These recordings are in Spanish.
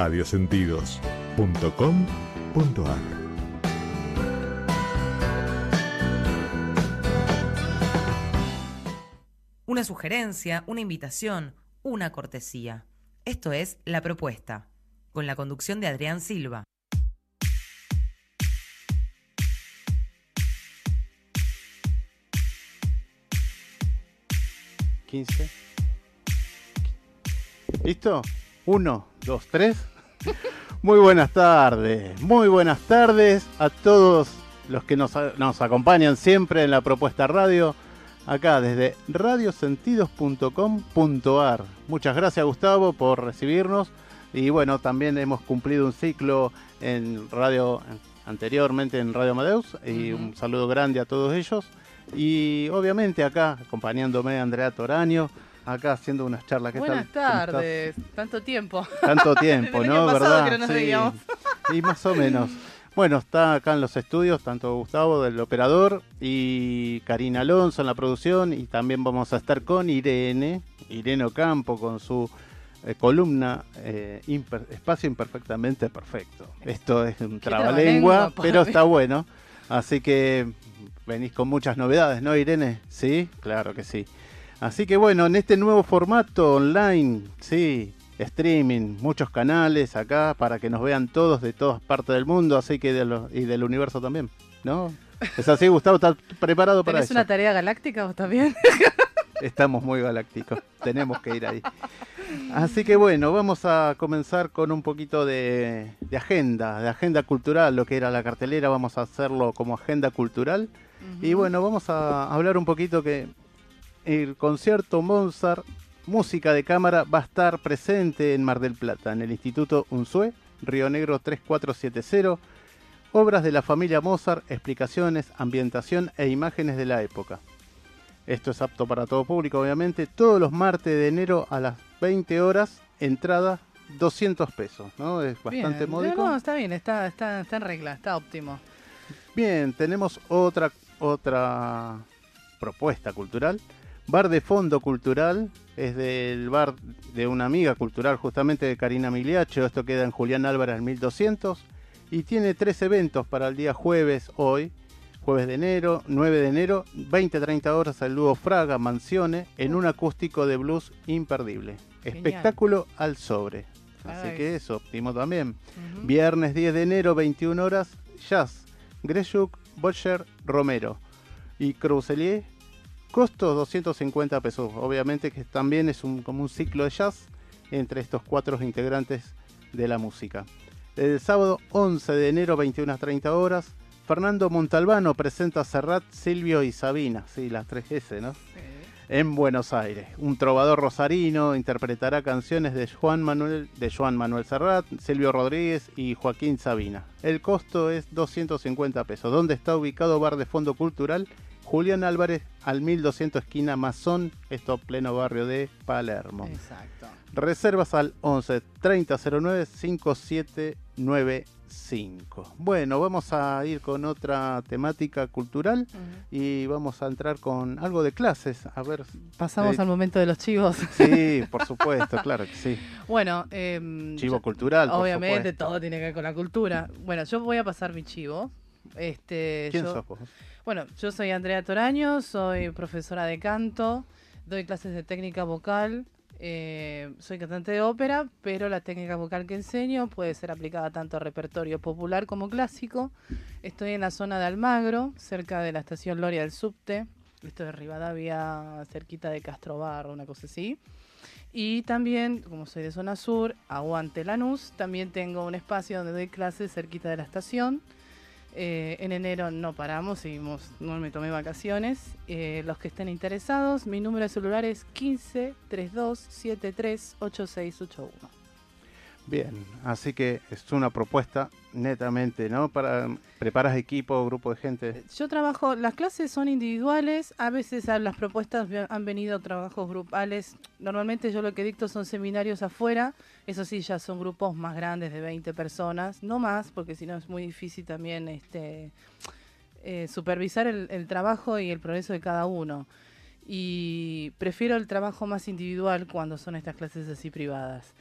radiosentidos.com.ar Una sugerencia, una invitación, una cortesía. Esto es La Propuesta, con la conducción de Adrián Silva. ¿15? ¿Listo? Uno, dos, tres. Muy buenas tardes, muy buenas tardes a todos los que nos, nos acompañan siempre en la propuesta radio, acá desde radiosentidos.com.ar. Muchas gracias Gustavo por recibirnos y bueno, también hemos cumplido un ciclo en radio anteriormente en Radio Amadeus y un saludo grande a todos ellos. Y obviamente acá acompañándome Andrea Toraño, acá haciendo unas charlas. ¿Qué Buenas tardes, tanto tiempo. Tanto tiempo, ¿no? ¿Verdad? que no nos veíamos. Y más o menos. Bueno, está acá en los estudios tanto Gustavo del operador y Karina Alonso en la producción y también vamos a estar con Irene, Irene Ocampo con su eh, columna eh, imper- Espacio Imperfectamente Perfecto. Esto es un trabalengua, pero está bueno. Así que venís con muchas novedades, ¿no, Irene? Sí, claro que sí. Así que bueno, en este nuevo formato online, sí, streaming, muchos canales acá para que nos vean todos de todas partes del mundo, así que de lo- y del universo también, ¿no? ¿Es así, Gustavo? ¿Estás preparado para ¿Tenés eso? una tarea galáctica vos también? Estamos muy galácticos, tenemos que ir ahí. Así que bueno, vamos a comenzar con un poquito de, de agenda, de agenda cultural, lo que era la cartelera, vamos a hacerlo como agenda cultural. Y bueno, vamos a hablar un poquito que el concierto Mozart, música de cámara, va a estar presente en Mar del Plata, en el Instituto Unzué, Río Negro 3470. Obras de la familia Mozart, explicaciones, ambientación e imágenes de la época. Esto es apto para todo público, obviamente. Todos los martes de enero a las 20 horas, entrada 200 pesos, ¿no? Es bastante Bien. módico. No, no, está bien, está, está, está en regla, está óptimo. Bien, tenemos otra, otra propuesta cultural. Bar de fondo cultural, es del bar de una amiga cultural, justamente de Karina Miliacho. Esto queda en Julián Álvarez al 1200. Y tiene tres eventos para el día jueves, hoy, jueves de enero, 9 de enero, 20-30 horas al dúo Fraga Mansione en un acústico de blues imperdible. Genial. Espectáculo al sobre. Así Ay. que eso, óptimo también. Viernes 10 de enero, 21 horas, Jazz, Greshuk, Butcher, Romero y Cruzelier. Costo 250 pesos. Obviamente que también es un, como un ciclo de jazz entre estos cuatro integrantes de la música. El sábado 11 de enero, 21 a 30 horas, Fernando Montalbano presenta a Serrat, Silvio y Sabina. Sí, las 3S, ¿no? En Buenos Aires. Un trovador rosarino interpretará canciones de Juan Manuel, de Juan Manuel Serrat, Silvio Rodríguez y Joaquín Sabina. El costo es 250 pesos. ¿Dónde está ubicado Bar de Fondo Cultural? Julián Álvarez al 1200 esquina Mazón, esto pleno barrio de Palermo. Exacto. Reservas al 11 3009 5795. Bueno, vamos a ir con otra temática cultural y vamos a entrar con algo de clases. A ver. Pasamos eh, al momento de los chivos. Sí, por supuesto, claro que sí. Bueno, em, Chivo yo- cultural. por obviamente todo tiene que ver con la cultura. Bueno, yo voy a pasar mi chivo. Este, ¿Quién yo- sos vos? Bueno, yo soy Andrea Toraño, soy profesora de canto, doy clases de técnica vocal, eh, soy cantante de ópera, pero la técnica vocal que enseño puede ser aplicada tanto a repertorio popular como clásico. Estoy en la zona de Almagro, cerca de la estación Loria del Subte. Esto es Rivadavia, cerquita de Castro Barro, una cosa así. Y también, como soy de zona sur, aguante Lanús, también tengo un espacio donde doy clases cerquita de la estación. Eh, en enero no paramos, seguimos, no me tomé vacaciones. Eh, los que estén interesados, mi número de celular es 15 32 73 8681. Bien, así que es una propuesta netamente, ¿no? Para preparas equipo, grupo de gente. Yo trabajo, las clases son individuales, a veces las propuestas han venido trabajos grupales. Normalmente yo lo que dicto son seminarios afuera, eso sí, ya son grupos más grandes de 20 personas, no más, porque si no es muy difícil también este, eh, supervisar el, el trabajo y el progreso de cada uno. Y prefiero el trabajo más individual cuando son estas clases así privadas.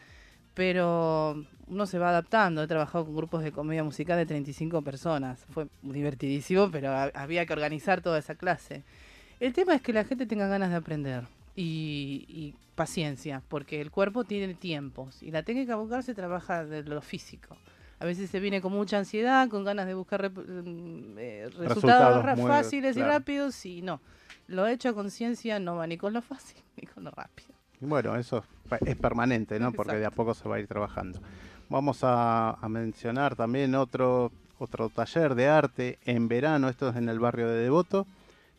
Pero uno se va adaptando. He trabajado con grupos de comedia musical de 35 personas. Fue divertidísimo, pero había que organizar toda esa clase. El tema es que la gente tenga ganas de aprender y, paciencia, porque el cuerpo tiene tiempos y la técnica vocal se trabaja de lo físico. A veces se viene con mucha ansiedad, con ganas de buscar mm, eh, resultados, fáciles y rápidos, y no. Lo hecho a conciencia no va ni con lo fácil ni con lo rápido. Bueno, eso es permanente, ¿no? Porque de a poco se va a ir trabajando. Vamos a, a, mencionar también otro, otro taller de arte en verano, esto es en el barrio de Devoto,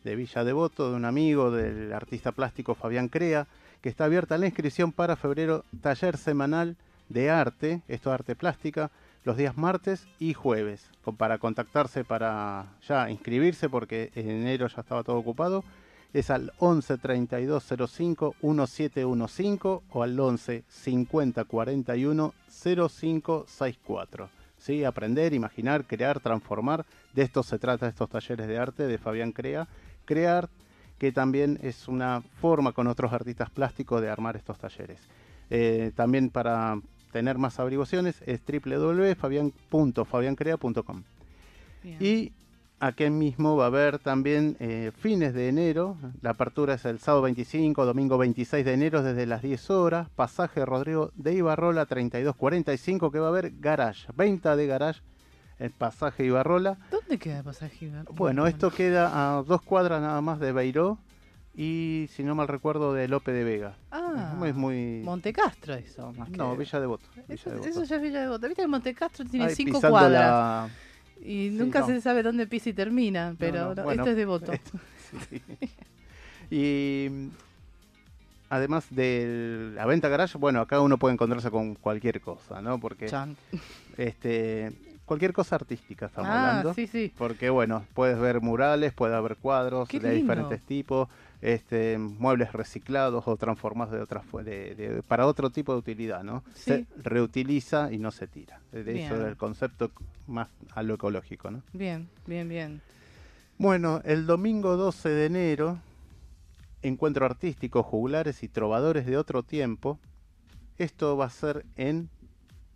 de Villa Devoto, de un amigo del artista plástico Fabián Crea, que está abierta la inscripción para febrero, taller semanal de arte, esto es arte plástica, los días martes y jueves, para contactarse para ya inscribirse porque en enero ya estaba todo ocupado, es al 11 32 05 1715 o al 11 50 41 0564. ¿Sí? Aprender, imaginar, crear, transformar, de esto se trata estos talleres de arte de Fabián Crea crear, que también es una forma con otros artistas plásticos de armar estos talleres. Eh, también para tener más averiguaciones es www.fabian.fabiancrea.com. Y aquí mismo va a haber también eh, fines de enero, la apertura es el sábado 25, domingo 26 de enero desde las 10 horas, pasaje Rodrigo de Ibarrola 3245 que va a haber garage, venta de garage el pasaje Ibarrola. ¿Dónde queda el pasaje Ibarrola? Bueno, esto queda a dos cuadras nada más de Beiró y, si no mal recuerdo, de Lope de Vega. Ah, es muy... Montecastro eso. Más no, Villa Devoto. Eso, eso ya es Villa Devoto. Viste que Montecastro tiene cinco cuadras. Y nunca se sabe dónde empieza y termina, pero esto es Devoto. y además de la venta garage, bueno, acá uno puede encontrarse con cualquier cosa, ¿no? Porque este cualquier cosa artística estamos ah, hablando. Sí, sí. Porque bueno, puedes ver murales, puede haber cuadros de diferentes tipos, este, muebles reciclados o transformados de otras de, para otro tipo de utilidad, ¿no? Se reutiliza y no se tira. De eso es el concepto más a lo ecológico, ¿no? Bien, bien, bien. Bueno, el domingo 12 de enero, encuentro artístico, jugulares y trovadores de otro tiempo. Esto va a ser en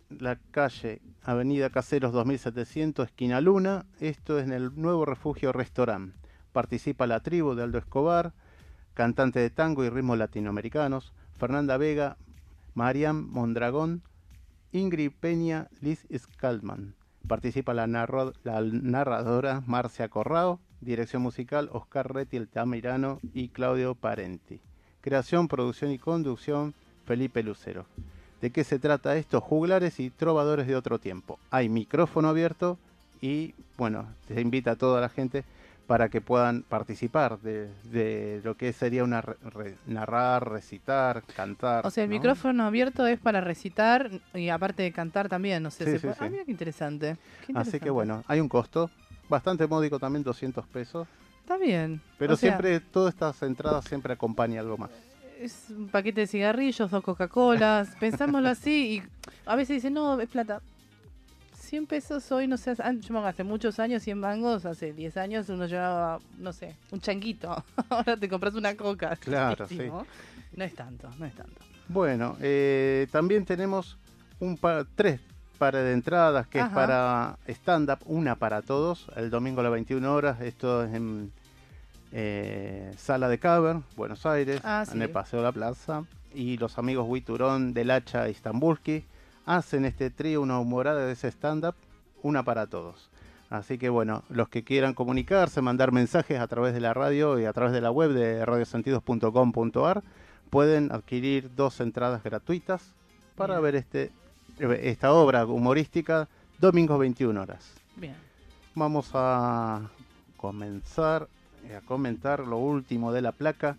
la calle Avenida Caseros 2700, esquina Luna. Esto es en el nuevo refugio restaurante. Participa la tribu de Aldo Escobar, cantante de tango y ritmos latinoamericanos, Fernanda Vega, Mariam Mondragón, Ingrid Peña, Liz Scalman. Participa la, narradora Marcia Corrao, dirección musical Oscar Reti, Tamirano y Claudio Parenti. Creación, producción y conducción Felipe Lucero. ¿De qué se trata esto? Juglares y trovadores de otro tiempo. Hay micrófono abierto y, bueno, se invita a toda la gente para que puedan participar de, lo que sería una narrar, recitar, cantar. O sea, el micrófono abierto es para recitar y aparte de cantar también, no sé. Sí, Ah, mira qué interesante. Así que bueno, hay un costo bastante módico también, 200 pesos. Está bien. Pero siempre, todas estas entradas siempre acompaña algo más es un paquete de cigarrillos, dos Coca-Colas, pensámoslo así, y a veces dicen, no, es plata. 100 pesos hoy, no sé, yo hace muchos años, 100 mangos, hace 10 años uno llevaba, no sé, un changuito. Ahora te compras una coca. Claro, sí. No es tanto, no es tanto. Bueno, eh, también tenemos un par, tres pares de entradas, que es para stand-up, una para todos, el domingo a las 21 horas, esto es en eh, Sala de Caber, Buenos Aires, ah, en el Paseo de la Plaza, y los amigos Huiturón del Hacha Istambulski hacen este trío, una humorada de ese stand-up, una para todos. Así que bueno, los que quieran comunicarse, mandar mensajes a través de la radio y a través de la web de radiosentidos.com.ar, pueden adquirir dos entradas gratuitas para ver este, esta obra humorística domingos 21 horas. Bien. Vamos a comenzar a comentar lo último de la placa.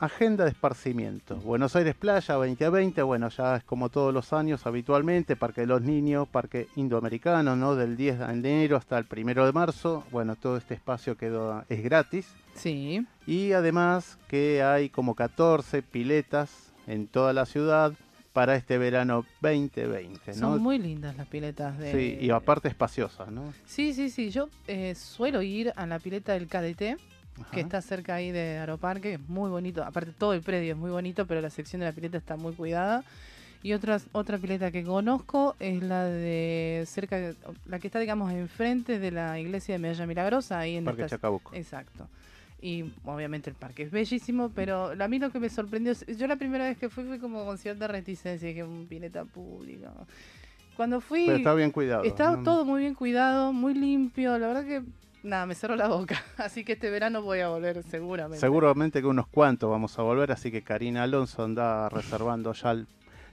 Agenda de esparcimiento. Buenos Aires Playa 2020, bueno, ya es como todos los años habitualmente, Parque de los Niños, Parque Indoamericano, ¿no? Del 10 de enero hasta el 1 de marzo. Bueno, todo este espacio quedó, es gratis. Sí. Y además que hay como 14 piletas en toda la ciudad para este verano 2020. ¿no? Son muy lindas las piletas de... Sí, y aparte espaciosas, ¿no? Sí, sí, sí. Yo eh, suelo ir a la pileta del KDT, que está cerca ahí de Aeroparque, es muy bonito. Aparte todo el predio es muy bonito, pero la sección de la pileta está muy cuidada. Y otras, otra pileta que conozco es la de cerca, de- la que está, digamos, enfrente de la iglesia de Medalla Milagrosa, ahí en Parque Chacabuco. Exacto. Y obviamente el parque es bellísimo, pero a mí lo que me sorprendió, yo la primera vez que fui fui como con cierta reticencia, dije, un pileta pública. Cuando fui, Pero está bien cuidado. estaba ¿no? todo muy bien cuidado, muy limpio, la verdad que, nada, me cerró la boca. Así que este verano voy a volver seguramente. Seguramente que unos cuantos vamos a volver, así que Karina Alonso anda reservando ya el-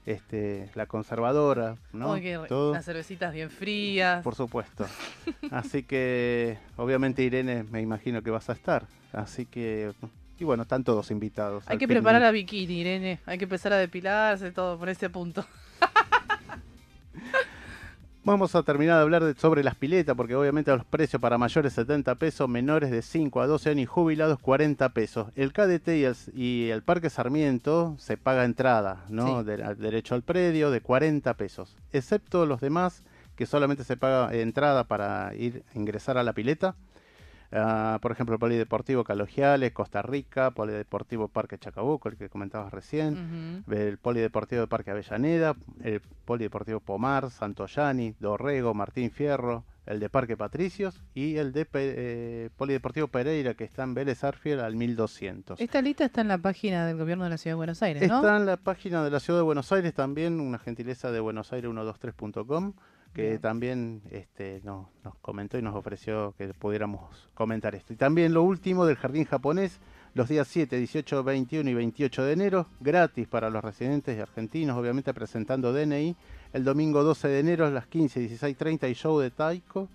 este, la conservadora, ¿no? Todo, Las cervecitas bien frías. por supuesto. Así que, obviamente, Irene, me imagino que vas a estar. Así que, y bueno, están todos invitados. Hay que picnic. preparar la bikini, Irene. Hay que empezar a depilarse, todo por ese punto. Vamos a terminar de hablar de- sobre las piletas, porque obviamente los precios para mayores 70 pesos, menores de 5 a 12 años y jubilados 40 pesos. El KDT y el, y el Parque Sarmiento se paga entrada, ¿no? Sí. De- al derecho al predio de 40 pesos, excepto los demás que solamente se paga entrada para ir a ingresar a la pileta. Ah, por ejemplo, el Polideportivo Calogiales, Costa Rica, Polideportivo Parque Chacabuco, el que comentabas recién Ujú. el Polideportivo de Parque Avellaneda, el Polideportivo Pomar, Santoyani, Dorrego, Martín Fierro, el de Parque Patricios y el de eh, Polideportivo Pereira que está en Vélez Arfiel al 1200. Esta lista está en la página del gobierno de la ciudad de Buenos Aires, ¿no? Está en la página de la Ciudad de Buenos Aires también, una gentileza de buenosaires123.com, que Bien. también este, no- nos comentó y nos ofreció que pudiéramos comentar esto. Y también lo último del Jardín Japonés, los días 7, 18, 21 y 28 de enero, gratis para los residentes argentinos, obviamente presentando DNI. El domingo 12 de enero a las 15, 16, 30 y show de Taiko.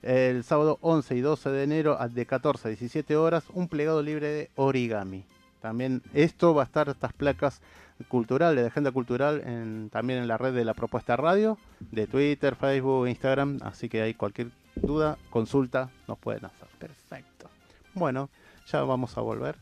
El sábado 11 y 12 de enero de 14 a 17 horas, un plegado libre de origami. También esto va a estar, estas placas culturales, de agenda cultural, en- también en la red de la propuesta radio, de Twitter, Facebook, Instagram. Así que hay cualquier duda, consulta, nos pueden hacer. Perfecto. Bueno, ya vamos a volver.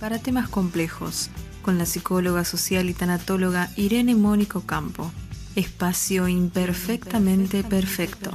Para temas complejos, con la psicóloga social y tanatóloga Irene Mónico Campo. Espacio imperfectamente perfecto.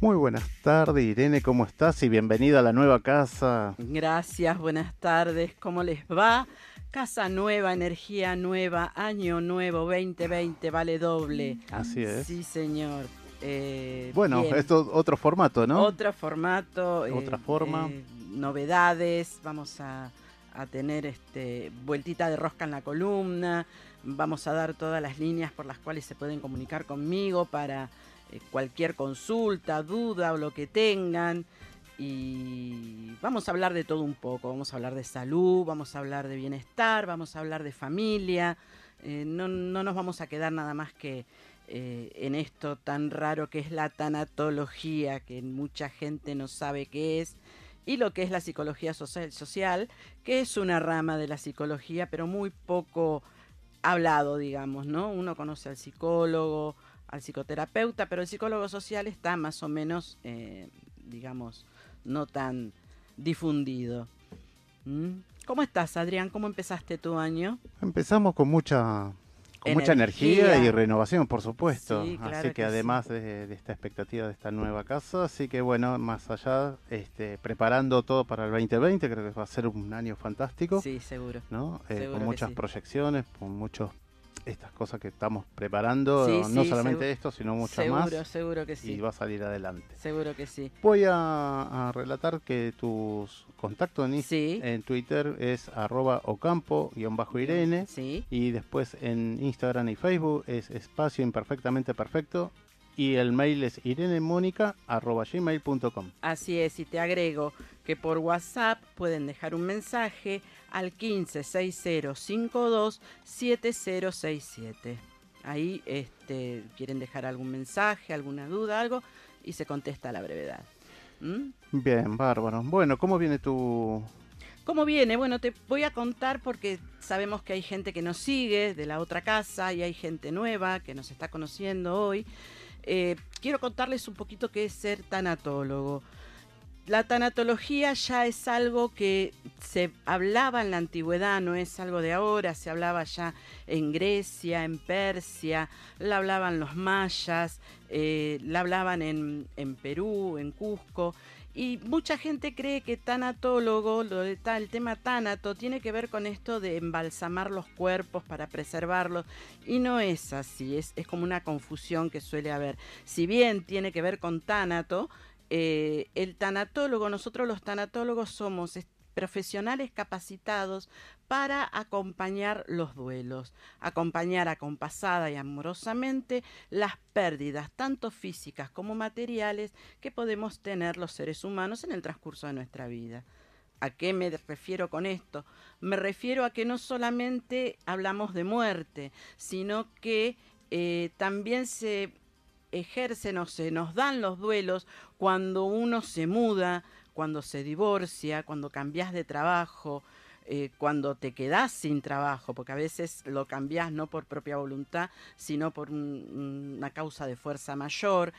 Muy buenas tardes, Irene, ¿cómo estás? Y bienvenida a la nueva casa. Gracias, buenas tardes, ¿cómo les va? Casa nueva, energía nueva, año nuevo, 2020, vale doble. Así es. Sí, señor. Eh, bueno, bien. esto otro formato, ¿no? Otro formato. Otra eh, forma. eh, novedades, vamos a, a tener este vueltita de rosca en la columna, vamos a dar todas las líneas por las cuales se pueden comunicar conmigo para cualquier consulta, duda o lo que tengan. Y vamos a hablar de todo un poco, vamos a hablar de salud, vamos a hablar de bienestar, vamos a hablar de familia. No, no nos vamos a quedar nada más que eh, en esto tan raro que es la tanatología, que mucha gente no sabe qué es, y lo que es la psicología social, que es una rama de la psicología, pero muy poco hablado, digamos, ¿no? Uno conoce al psicólogo, al psicoterapeuta, pero el psicólogo social está más o menos, eh, digamos, no tan difundido. ¿Mm? ¿Cómo estás, Adrián? ¿Cómo empezaste tu año? Empezamos con mucha con mucha energía y renovación, por supuesto. Sí, claro así que, que sí. además de, de esta expectativa de esta nueva casa, así que bueno, más allá, este, preparando todo para el 2020, creo que va a ser un año fantástico, Sí, seguro. ¿no? Eh, seguro con muchas sí. proyecciones, con muchos estas cosas que estamos preparando, Sí, no sí, solamente seguro. esto, sino muchas seguro, más, seguro que sí. y va a salir adelante. Seguro que sí. Voy a, a relatar que tus contactos en, Inst- Sí. en Twitter es arroba ocampo-irene. Sí. Y después en Instagram y Facebook es espacio imperfectamente perfecto. Y el mail es irenemónica.gmail.com. Así es, y te agrego que por WhatsApp pueden dejar un mensaje al 1560527067. Ahí este, quieren dejar algún mensaje, alguna duda, algo, y se contesta a la brevedad. ¿Mm? Bien, bárbaro. Bueno, ¿cómo viene tu...? ¿Cómo viene? Bueno, te voy a contar porque sabemos que hay gente que nos sigue de la otra casa y hay gente nueva que nos está conociendo hoy. Eh, quiero contarles un poquito qué es ser tanatólogo. La tanatología ya es algo que se hablaba en la antigüedad, no es algo de ahora, se hablaba ya en Grecia, en Persia, la hablaban los mayas, eh, la hablaban en, en Perú, en Cusco, y mucha gente cree que tanatólogo, lo el tema tánato, tiene que ver con esto de embalsamar los cuerpos para preservarlos. Y no es así, es, es como una confusión que suele haber. Si bien tiene que ver con tánato, eh, el tanatólogo, nosotros los tanatólogos somos es- profesionales capacitados para acompañar los duelos, acompañar acompasada y amorosamente las pérdidas, tanto físicas como materiales, que podemos tener los seres humanos en el transcurso de nuestra vida. ¿A qué me refiero con esto? Me refiero a que no solamente hablamos de muerte, sino que eh, también se ejercen o se nos dan los duelos cuando uno se muda, cuando se divorcia, cuando cambias de trabajo, eh, cuando te quedas sin trabajo, porque a veces lo cambias no por propia voluntad, sino por un- una causa de fuerza mayor.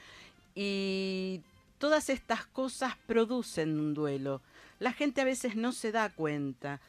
Y todas estas cosas producen un duelo. La gente a veces no se da cuenta.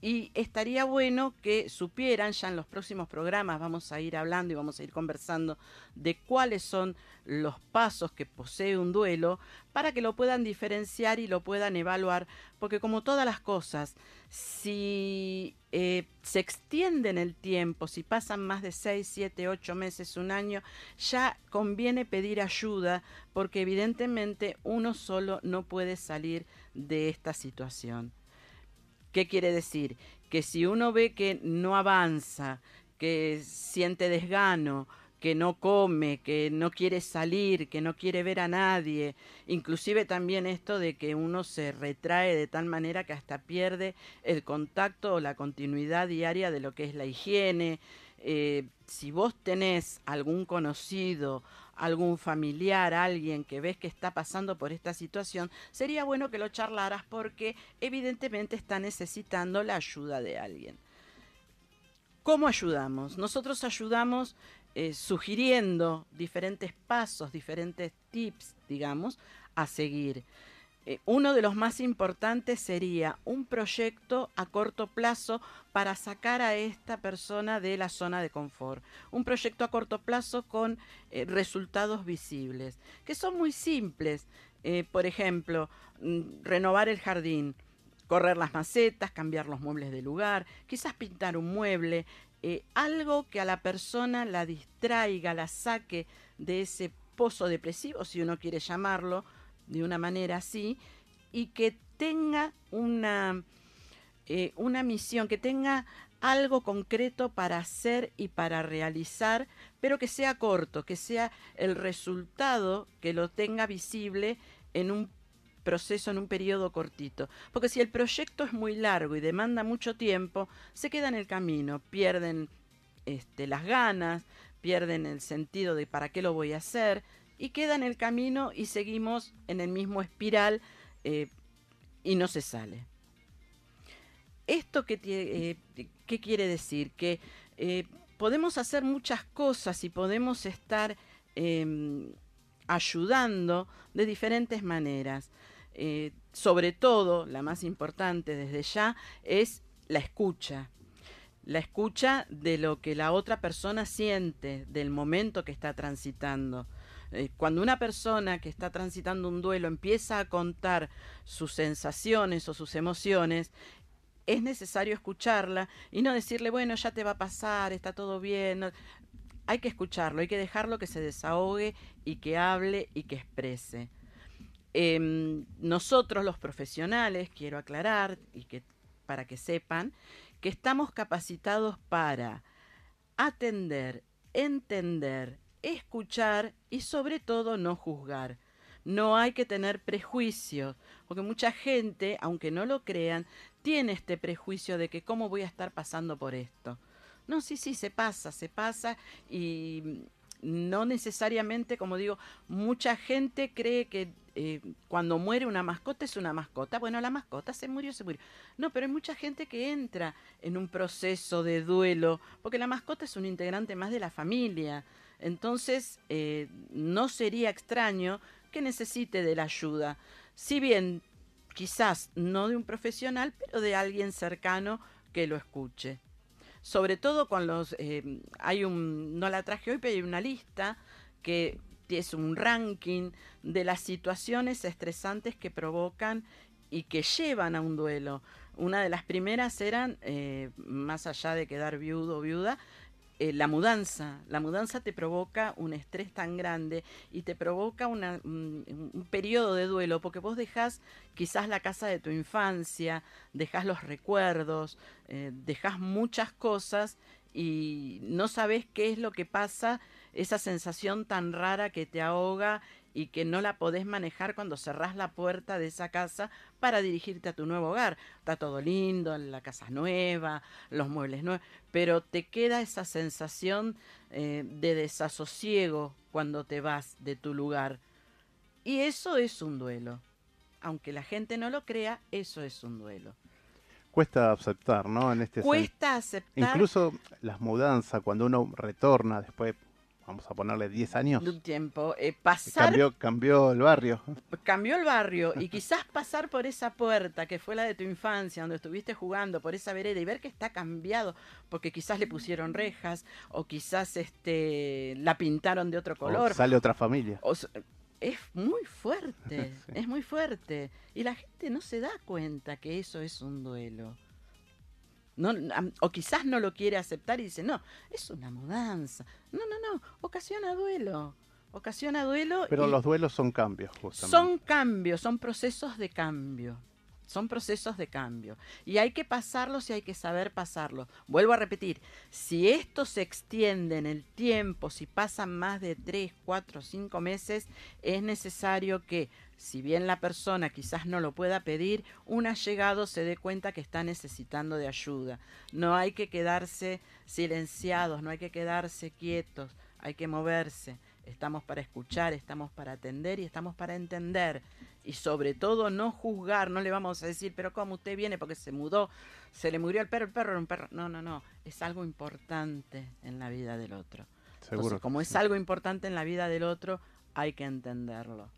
Y estaría bueno que supieran, ya en los próximos programas vamos a ir hablando y vamos a ir conversando de cuáles son los pasos que posee un duelo para que lo puedan diferenciar y lo puedan evaluar, porque como todas las cosas, si eh, se extiende en el tiempo, si pasan más de 6, 7, 8 meses, un año, ya conviene pedir ayuda, porque evidentemente uno solo no puede salir de esta situación. ¿Qué quiere decir? Que si uno ve que no avanza, que siente desgano, que no come, que no quiere salir, que no quiere ver a nadie, inclusive también esto de que uno se retrae de tal manera que hasta pierde el contacto o la continuidad diaria de lo que es la higiene. Eh, si vos tenés algún conocido, algún familiar, alguien que ves que está pasando por esta situación, sería bueno que lo charlaras porque evidentemente está necesitando la ayuda de alguien. ¿Cómo ayudamos? Nosotros ayudamos eh, sugiriendo diferentes pasos, diferentes tips, digamos, a seguir. Eh, uno de los más importantes sería un proyecto a corto plazo para sacar a esta persona de la zona de confort. Un proyecto a corto plazo con eh, resultados visibles, que son muy simples. Eh, por ejemplo, mm, renovar el jardín, correr las macetas, cambiar los muebles de lugar, quizás pintar un mueble, algo que a la persona la distraiga, la saque de ese pozo depresivo, si uno quiere llamarlo, de una manera así y que tenga una, eh, una misión, que tenga algo concreto para hacer y para realizar, pero que sea corto, que sea el resultado que lo tenga visible en un proceso, en un periodo cortito. Porque si el proyecto es muy largo y demanda mucho tiempo, se queda en el camino, pierden este, las ganas, pierden el sentido de para qué lo voy a hacer, y queda en el camino y seguimos en el mismo espiral eh, y no se sale. ¿Esto qué, eh, qué quiere decir? Que eh, podemos hacer muchas cosas y podemos estar em, ayudando de diferentes maneras. sobre todo, la más importante desde ya, es la escucha. La escucha de lo que la otra persona siente, del momento que está transitando. Eh, cuando una persona que está transitando un duelo empieza a contar sus sensaciones o sus emociones, es necesario escucharla y no decirle, bueno, ya te va a pasar, está todo bien. Hay que escucharlo, hay que dejarlo que se desahogue y que hable y que exprese. Em, nosotros los profesionales, quiero aclarar y que para que sepan, que estamos capacitados para atender, entender, escuchar y sobre todo no juzgar. No hay que tener prejuicios, porque mucha gente, aunque no lo crean, tiene este prejuicio de que cómo voy a estar pasando por esto. No, sí, sí, se pasa, se pasa y no necesariamente, como digo, mucha gente cree que eh, cuando muere una mascota es una mascota. Bueno, la mascota se murió, se murió. No, pero hay mucha gente que entra en un proceso de duelo, porque la mascota es un integrante más de la familia. Entonces, eh, no sería extraño que necesite de la ayuda. Si bien quizás no de un profesional, pero de alguien cercano que lo escuche. Sobre todo con los, eh, hay un, no la traje hoy, pero hay una lista que es un ranking de las situaciones estresantes que provocan y que llevan a un duelo. Una de las primeras eran, eh, más allá de quedar viudo o viuda, eh, la mudanza. La mudanza te provoca un estrés tan grande y te provoca un, periodo de duelo, porque vos dejás quizás la casa de tu infancia, dejás los recuerdos, eh, dejás muchas cosas y no sabes qué es lo que pasa, esa sensación tan rara que te ahoga y que no la podés manejar cuando cerrás la puerta de esa casa para dirigirte a tu nuevo hogar. Está todo lindo, la casa nueva, los muebles nuevos, pero te queda esa sensación eh, de desasosiego cuando te vas de tu lugar. Y eso es un duelo. Aunque la gente no lo crea, eso es un duelo. Cuesta aceptar, ¿no? En este Cuesta aceptar. Incluso las mudanzas, cuando uno retorna después vamos a ponerle 10 años. De un tiempo. Eh, pasar, cambió, cambió el barrio. Cambió el barrio y quizás pasar por esa puerta que fue la de tu infancia, donde estuviste jugando, por esa vereda y ver que está cambiado, porque quizás le pusieron rejas o quizás este la pintaron de otro color. sale otra familia. es muy fuerte, es muy fuerte. Y la gente no se da cuenta que eso es un duelo. No, o quizás no lo quiere aceptar y dice, no, es una mudanza. No, no, no, ocasiona duelo. Ocasiona duelo. Pero los duelos son cambios, justamente. Son cambios, son procesos de cambio. Son procesos de cambio. Y hay que pasarlos y hay que saber pasarlos. Vuelvo a repetir, si esto se extiende en el tiempo, si pasan más de 3, 4, 5 meses, es necesario que si bien la persona quizás no lo pueda pedir, un allegado se dé cuenta que está necesitando de ayuda. No hay que quedarse silenciados, no hay que quedarse quietos, hay que moverse. Estamos para escuchar, estamos para atender y estamos para entender. Y sobre todo no juzgar, no le vamos a decir, pero ¿cómo usted viene porque se mudó, se le murió el perro, el perro era un perro. No, no, no, es algo importante en la vida del otro. Seguro. como es algo importante en la vida del otro, hay que entenderlo.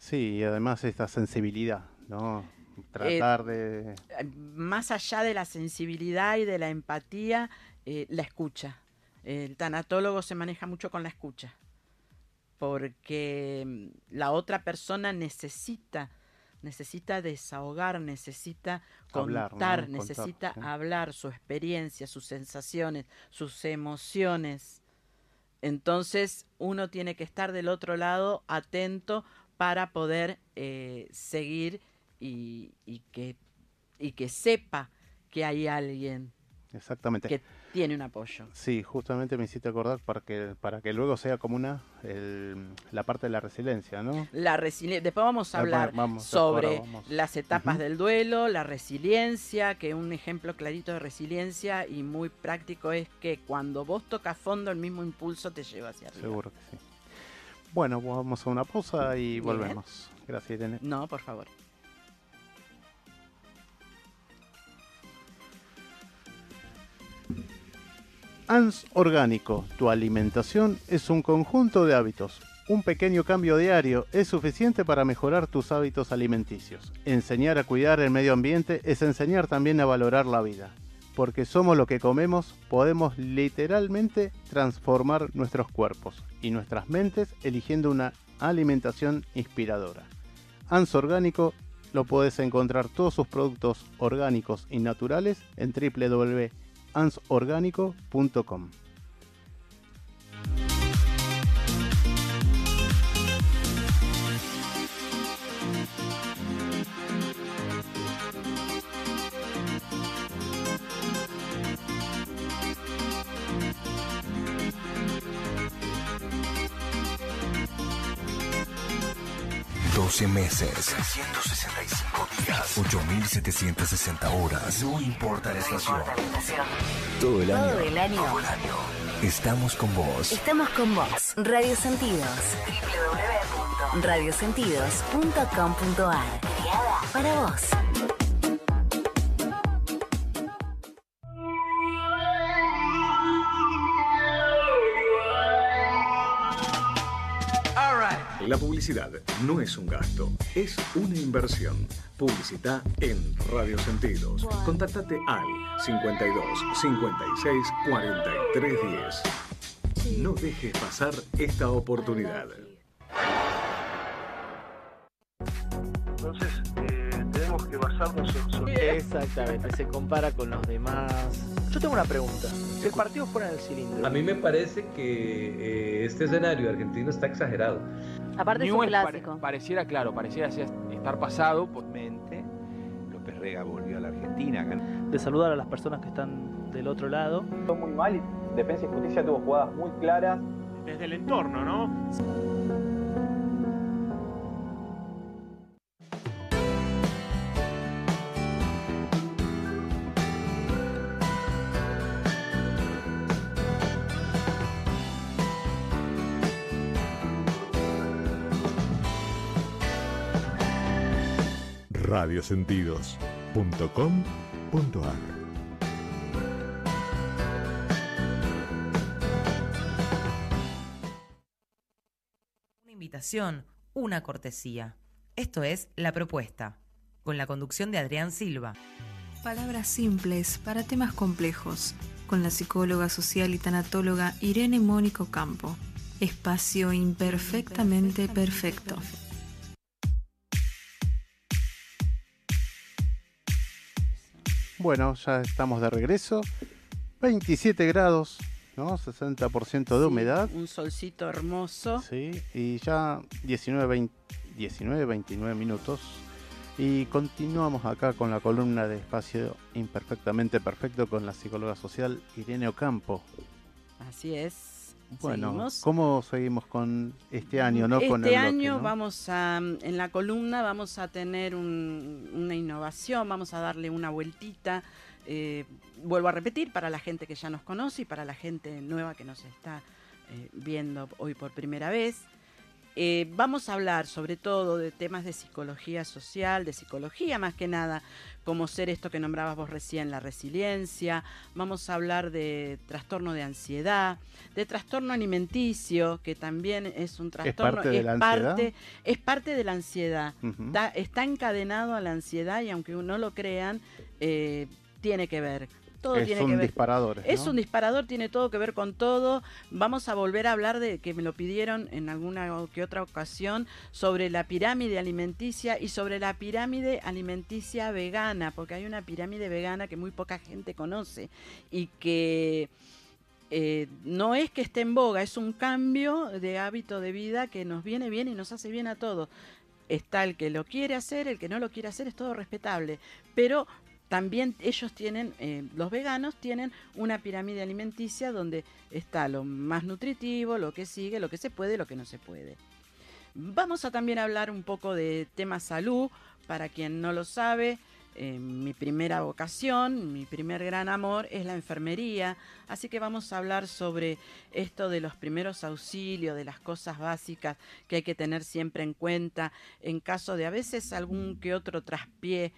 Sí, y además esta sensibilidad, ¿no? Tratar de... Eh, Más allá de la sensibilidad y de la empatía, eh, la escucha. El tanatólogo se maneja mucho con la escucha, porque mm, la otra persona necesita necesita desahogar, necesita Hablar, ¿no? contar, Contar, necesita sí. hablar su experiencia, sus sensaciones, sus emociones. Entonces uno tiene que estar del otro lado atento para poder eh, seguir y, y que, y que sepa que hay alguien Exactamente. que tiene un apoyo. Sí, justamente me hiciste acordar para que, para que luego sea como una, el- la parte de la resiliencia, ¿no? La resiliencia. Después vamos a hablar vamos, sobre vamos. las etapas del duelo, la resiliencia, que un ejemplo clarito de resiliencia y muy práctico es que cuando vos tocas fondo, el mismo impulso te lleva hacia arriba. Seguro que sí. Bueno, vamos a una pausa y Bien. volvemos. Gracias, Irene. No, por favor. ANS Orgánico, tu alimentación es un conjunto de hábitos. Un pequeño cambio diario es suficiente para mejorar tus hábitos alimenticios. Enseñar a cuidar el medio ambiente es enseñar también a valorar la vida. Porque somos lo que comemos, podemos literalmente transformar nuestros cuerpos y nuestras mentes eligiendo una alimentación inspiradora. ANS Orgánico lo puedes encontrar todos sus productos orgánicos y naturales en www.ansorgánico.com. Doce meses, 365 días, 8.760 horas. No importa la estación. Todo el año. Todo el año. Estamos con vos. Estamos con vos. Radio Sentidos. www.radiosentidos.com.ar. Creada para vos. La publicidad no es un gasto, es una inversión. Publicita en Radio Sentidos. Contactate al 52 56 43 10. No dejes pasar esta oportunidad. Entonces, eh, tenemos que basarnos en... Exactamente, se compara con los demás. Yo tengo una pregunta. Si el partido fuera en el cilindro. A mí me parece que eh, este escenario argentino está exagerado. Aparte es un Newell's pare- clásico. pareciera, claro, pareciera estar pasado por mente. López Rega volvió a la Argentina. De saludar a las personas que están del otro lado. Fue muy mal y Defensa y Justicia tuvo jugadas muy claras. Desde el entorno, ¿no? radiosentidos.com.ar Una invitación, una cortesía. Esto es La Propuesta, con la conducción de Adrián Silva. Palabras simples para temas complejos, con la psicóloga social y tanatóloga Irene Mónico Campo. Espacio imperfectamente perfecto. Bueno, ya estamos de regreso. 27 grados, ¿no? 60% de humedad. Un solcito hermoso. Sí, y ya 19, 20 19, 29 minutos. Y continuamos acá con la columna de Espacio Imperfectamente Perfecto con la psicóloga social Irene Ocampo. Así es. Bueno, Seguimos. ¿cómo seguimos con este año? No con este bloque, año ¿no? vamos a, en la columna vamos a tener un- una innovación, vamos a darle una vueltita. eh, vuelvo a repetir, para la gente que ya nos conoce y para la gente nueva que nos está eh, viendo hoy por primera vez. Eh, vamos a hablar sobre todo de temas de psicología social, de psicología más que nada, como ser esto que nombrabas vos recién, la resiliencia. Vamos a hablar de trastorno de ansiedad, de trastorno alimenticio, que también es un trastorno. parte de la parte, es parte de la ansiedad. Está encadenado a la ansiedad y aunque no lo crean, eh, tiene que ver. Todo Es tiene un que ver. disparador, Es un disparador, tiene todo que ver con todo. Vamos a volver a hablar de que me lo pidieron en alguna que otra ocasión sobre la pirámide alimenticia y sobre la pirámide alimenticia vegana, porque hay una pirámide vegana que muy poca gente conoce y que eh, no es que esté en boga, es un cambio de hábito de vida que nos viene bien y nos hace bien a todos. Está el que lo quiere hacer, el que no lo quiere hacer, es todo respetable. Pero también ellos tienen, eh, los veganos tienen una pirámide alimenticia donde está lo más nutritivo, lo que sigue, lo que se puede, lo que no se puede. Vamos a también hablar un poco de tema salud, para quien no lo sabe. eh, mi primera vocación, mi primer gran amor es la enfermería, así que vamos a hablar sobre esto de los primeros auxilios, de las cosas básicas que hay que tener siempre en cuenta en caso de a veces algún que otro traspié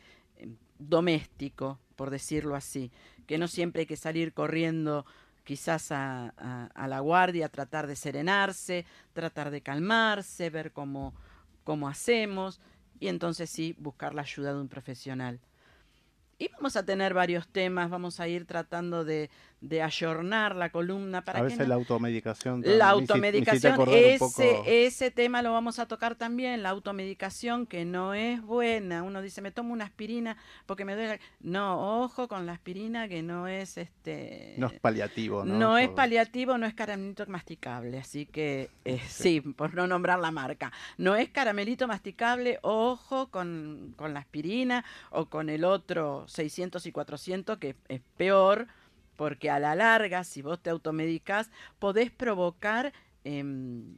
doméstico, por decirlo así, que no siempre hay que salir corriendo quizás a, la guardia, tratar de serenarse, tratar de calmarse, ver cómo, cómo hacemos y entonces sí buscar la ayuda de un profesional. Y vamos a tener varios temas, vamos a ir tratando de, de ayornar la columna para a que veces no- la automedicación. la también, me hici- me hiciste automedicación, ese, poco- ese tema lo vamos a tocar también, la automedicación que no es buena. Uno dice, me tomo una aspirina porque me duele. la-". No, ojo con la aspirina que no es este. No es paliativo, ¿no? No es paliativo, no es caramelito masticable, así que eh, sí, por no nombrar la marca. No es caramelito masticable, ojo con, con la aspirina o con el otro 600 y 400 que es peor, porque a la larga, si vos te automedicás, podés provocar... em,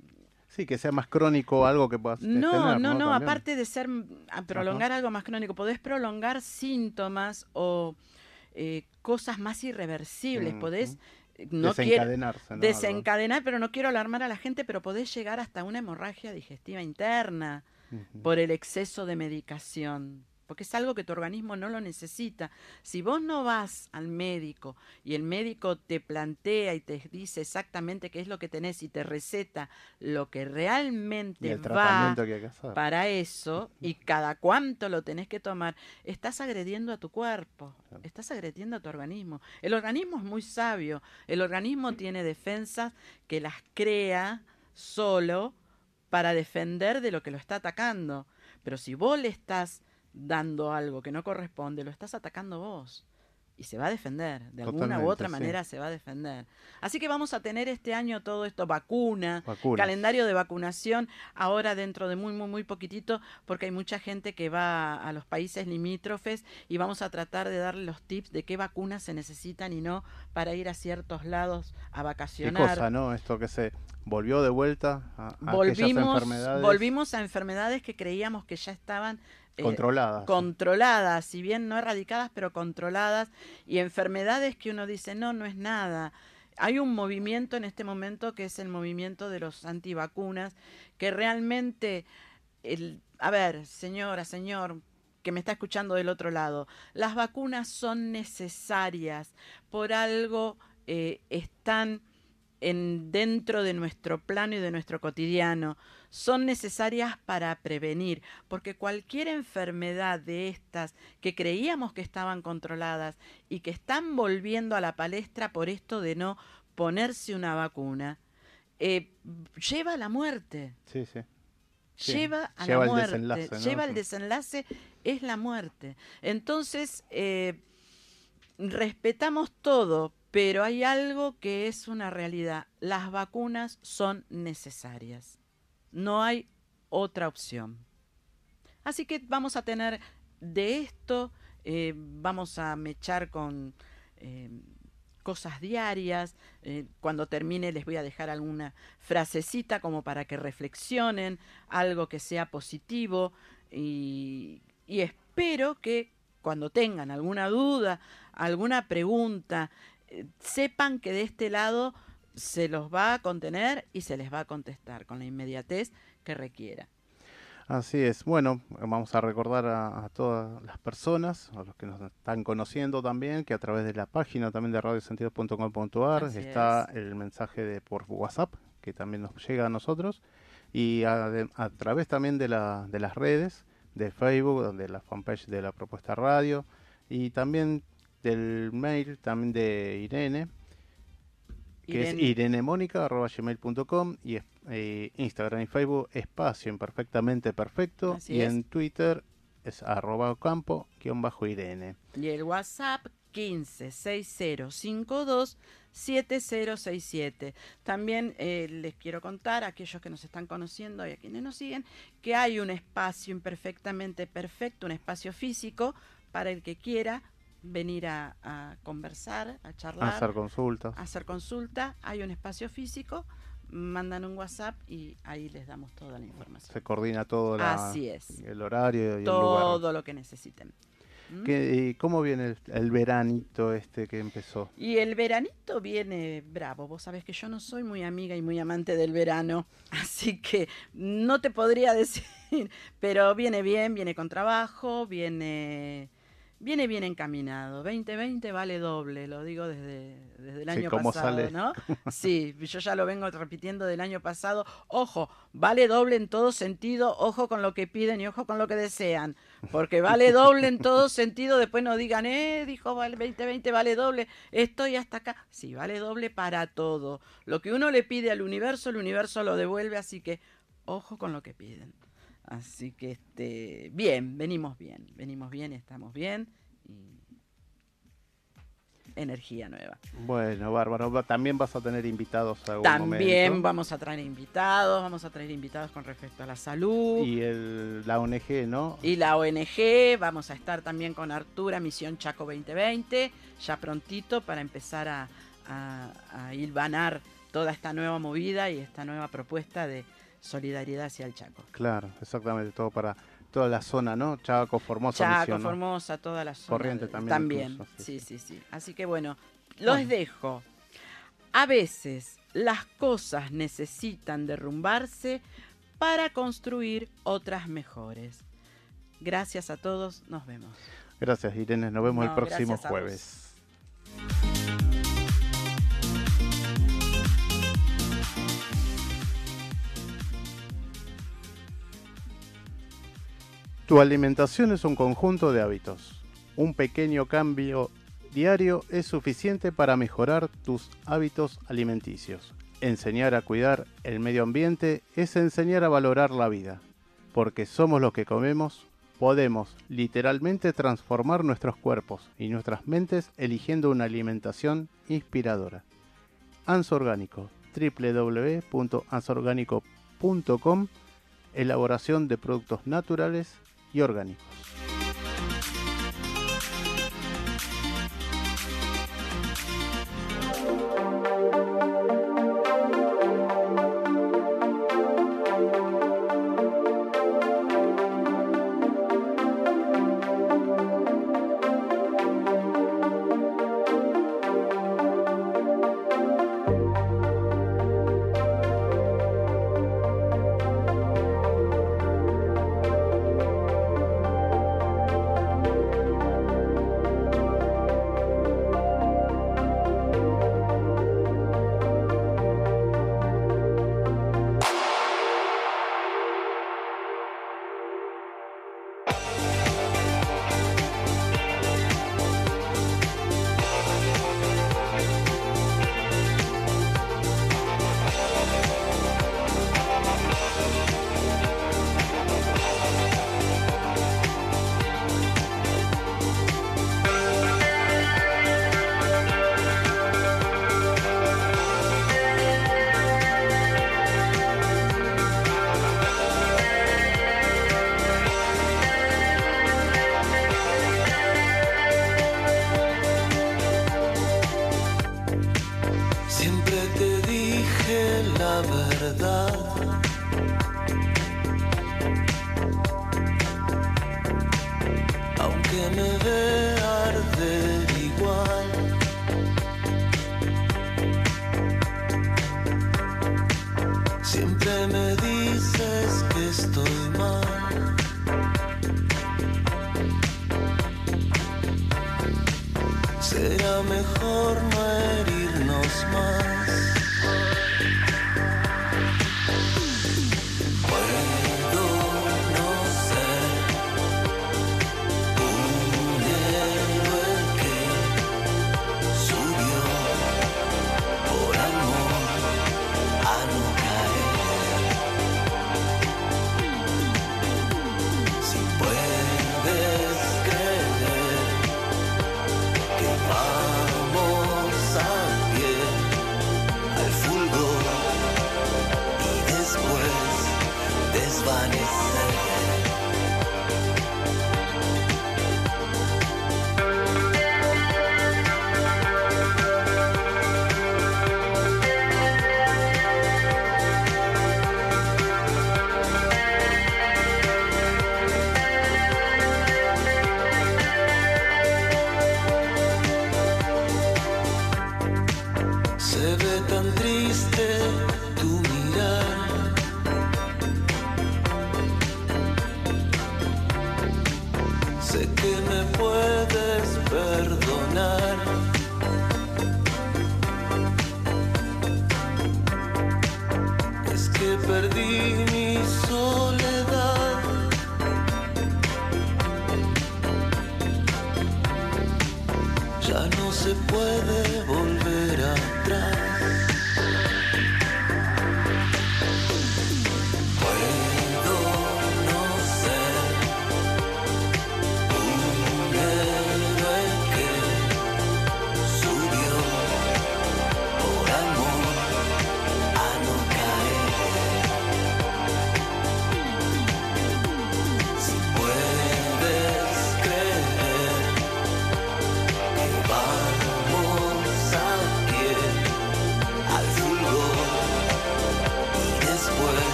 Sí, que sea más crónico algo que puedas no, tener, no, no, También. aparte de ser mm, a prolongar algo más crónico, podés prolongar síntomas o eh, cosas más irreversibles, podés eh, no quiero Desencadenarse, ¿no? desencadenar, pero no quiero alarmar a la gente, pero podés llegar hasta una hemorragia digestiva interna por el exceso de medicación. Porque es algo que tu organismo no lo necesita. Si vos no vas al médico y el médico te plantea y te dice exactamente qué es lo que tenés y te receta lo que realmente va que que para eso y cada cuánto lo tenés que tomar, estás agrediendo a tu cuerpo, estás agrediendo a tu organismo. El organismo es muy sabio, el organismo tiene defensas que las crea solo para defender de lo que lo está atacando. Pero si vos le estás dando algo que no corresponde, lo estás atacando vos. Y se va a defender, de alguna u otra sí. manera se va a defender. Así que vamos a tener este año todo esto, vacuna, Vacunas. calendario de vacunación, ahora dentro de muy, muy, muy poquitito, porque hay mucha gente que va a los países limítrofes y vamos a tratar de darle los tips de qué vacunas se necesitan y no para ir a ciertos lados a Qué vacacionar. cosa, ¿no? Esto que se volvió de vuelta a, volvimos, enfermedades volvimos a enfermedades que creíamos que ya estaban eh, controladas. controladas, si bien no erradicadas, pero controladas, y enfermedades que uno dice, no, no es nada. Hay un movimiento en este momento que es el movimiento de los antivacunas, que realmente, el, a ver, señora, señor, que me está escuchando del otro lado, las vacunas son necesarias, por algo eh, están en, dentro de nuestro plano y de nuestro cotidiano, son necesarias para prevenir, porque cualquier enfermedad de estas que creíamos que estaban controladas y que están volviendo a la palestra por esto de no ponerse una vacuna, eh, lleva a la muerte. Sí, sí. Sí, Lleva a lleva la el muerte. desenlace, ¿no? Lleva el desenlace, es la muerte. Entonces, eh, respetamos todo, pero hay algo que es una realidad. Las vacunas son necesarias. No hay otra opción. Así que vamos a tener de esto, eh, vamos a mechar con eh, cosas diarias. eh, cuando termine les voy a dejar alguna frasecita como para que reflexionen, algo que sea positivo y, espero que cuando tengan alguna duda, alguna pregunta, sepan que de este lado se los va a contener y se les va a contestar con la inmediatez que requiera. Así es. Bueno, vamos a recordar a, a todas las personas, a los que nos están conociendo también, que a través de la página también de radiosentidos.com.ar Así está el mensaje de por WhatsApp, que también nos llega a nosotros, y a, de- a través también de, la, de las redes, de Facebook, donde la fanpage de la propuesta radio, y también del mail también de Irene, que Irene. es irenemónica.gmail.com y es- eh, Instagram y Facebook Espacio Imperfectamente Perfecto Así y es. en Twitter es arroba campo guion bajo Irene. Y el WhatsApp 156052 7067. También eh, les quiero contar a aquellos que nos están conociendo y a quienes nos siguen que hay un espacio imperfectamente perfecto, un espacio físico para el que quiera venir a, a conversar, a charlar, Hacer consultas. a hacer consulta. Hay un espacio físico, mandan un WhatsApp y ahí les damos toda la información. Se coordina todo la- Así es. el horario y el Todo lo que necesiten. ¿Mm? ¿Qué- y ¿Cómo viene el, el veranito este que empezó? Y el veranito viene bravo. Vos sabés que yo no soy muy amiga y muy amante del verano, así que no te podría decir, pero viene bien, viene con trabajo, viene, viene bien encaminado. 2020 vale doble, lo digo desde, desde el Sí, año ¿cómo pasado, sale? ¿no? Sí, yo ya lo vengo repitiendo del año pasado. Ojo, vale doble en todo sentido, ojo con lo que piden y ojo con lo que desean. Porque vale doble en todo sentido, después no digan, eh, dijo vale 2020 vale doble, estoy hasta acá. Sí, vale doble para todo. Lo que uno le pide al universo, el universo lo devuelve, así que ojo con lo que piden. Así que este, bien, venimos bien, venimos bien, estamos bien y energía nueva. Bueno, bárbaro. También vas a tener invitados a También momento. vamos a traer invitados, vamos a traer invitados con respecto a la salud. Y el, la ONG, ¿no? Y la ONG, vamos a estar también con Artura, Misión Chaco 2020, ya prontito para empezar a, a, a hilvanar toda esta nueva movida y esta nueva propuesta de solidaridad hacia el Chaco. Claro, exactamente. Todo para toda la zona, ¿no? Chaco, Formosa, Chaco, Misión, ¿no? Formosa, toda la zona. Corriente también incluso, sí, sí, sí. Así que bueno, los Bueno. dejo. A veces las cosas necesitan derrumbarse para construir otras mejores. Gracias a todos, nos vemos. Gracias, Irene. Nos vemos No, el próximo jueves. Tu alimentación es un conjunto de hábitos. Un pequeño cambio diario es suficiente para mejorar tus hábitos alimenticios. Enseñar a cuidar el medio ambiente es enseñar a valorar la vida. Porque somos lo que comemos, podemos literalmente transformar nuestros cuerpos y nuestras mentes eligiendo una alimentación inspiradora. Anso Orgánico, www.ansorgánico.com, elaboración de productos naturales y orgánicos.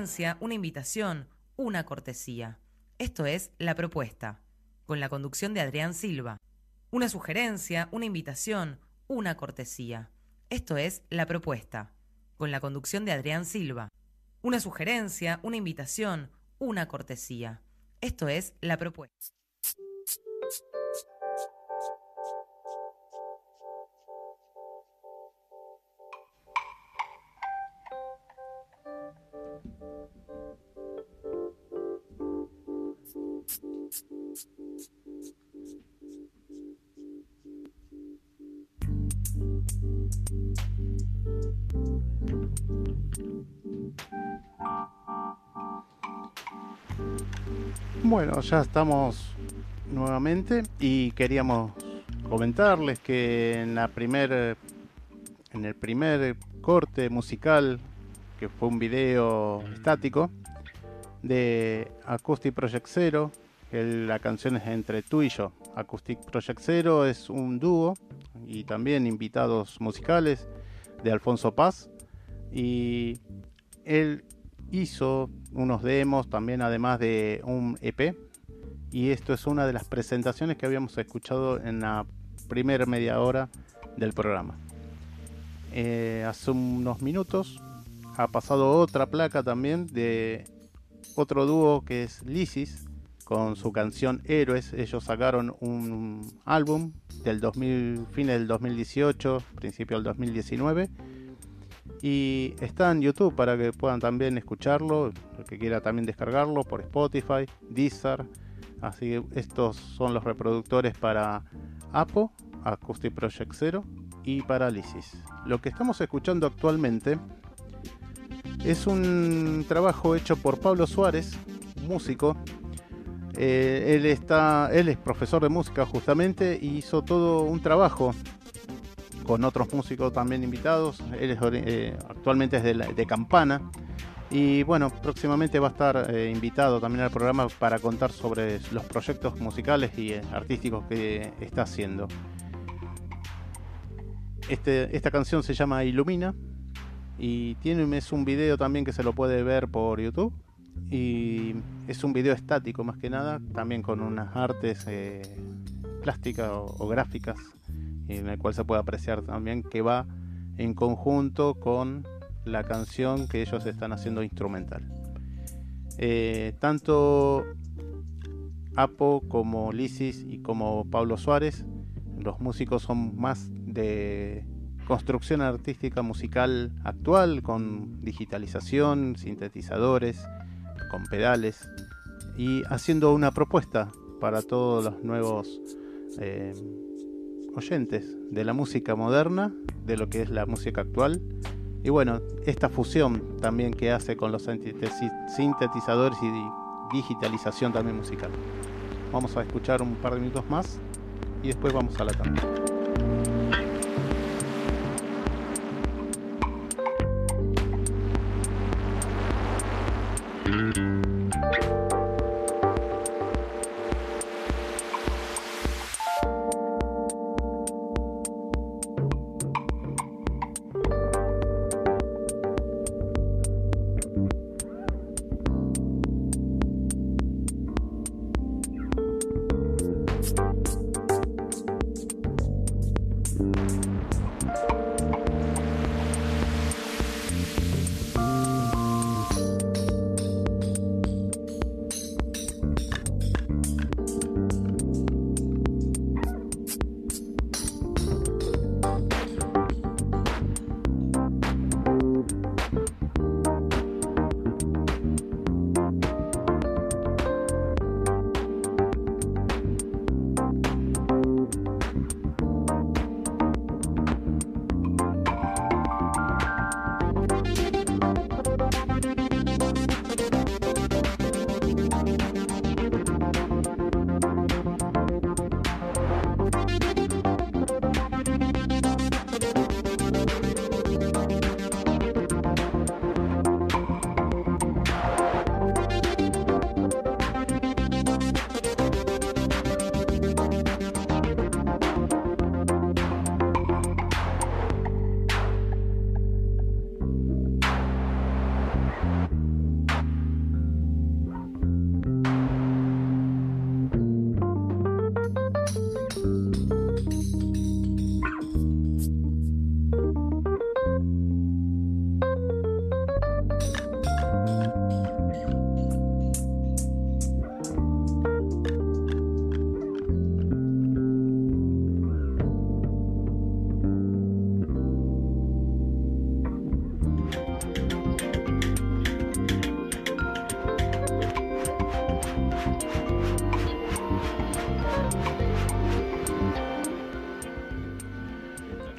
Sugerencia, una invitación, una cortesía. Esto es La Propuesta, con la conducción de Adrián Silva. Una sugerencia, una invitación, una cortesía. Esto es La Propuesta, con la conducción de Adrián Silva. Una sugerencia, una invitación, una cortesía. Esto es La Propuesta. Bueno, ya estamos nuevamente y queríamos comentarles que en la primer en el primer corte musical que fue un video estático de Acoustic Project Zero, la canción es entre tú y yo. Acoustic Project Zero es un dúo y también invitados musicales de Alfonso Paz y él hizo unos demos también además de un EP y esto es una de las presentaciones que habíamos escuchado en la primera media hora del programa. Eh, hace unos minutos ha pasado otra placa también de otro dúo que es Lysis con su canción Héroes. Ellos sacaron un álbum del 2000, fines del 2018, principio del 2019 y está en YouTube para que puedan también escucharlo, el que quiera también descargarlo por Spotify, Deezer. Así que estos son los reproductores para Apo, Acoustic Project Zero y para Lysis. Lo que estamos escuchando actualmente es un trabajo hecho por Pablo Suárez, músico. Eh, él, está, él es profesor de música justamente y hizo todo un trabajo con otros músicos también invitados. Él es, eh, actualmente es de, la- de Campana Y bueno, próximamente va a estar eh, invitado también al programa para contar sobre los proyectos musicales y eh, artísticos que está haciendo. Este, esta canción se llama Ilumina y tiene es un video también que se lo puede ver por YouTube y es un video estático más que nada, también con unas artes plásticas o, gráficas en el cual se puede apreciar también que va en conjunto con la canción que ellos están haciendo instrumental. Eh, tanto Apo como Lisis y como Pablo Suárez, los músicos son más de construcción artística musical actual, con digitalización, sintetizadores, con pedales, y haciendo una propuesta para todos los nuevos eh, oyentes de la música moderna, de lo que es la música actual. Y bueno, esta fusión también que hace con los sintetizadores y digitalización también musical. Vamos a escuchar un par de minutos más y después vamos a la tanda.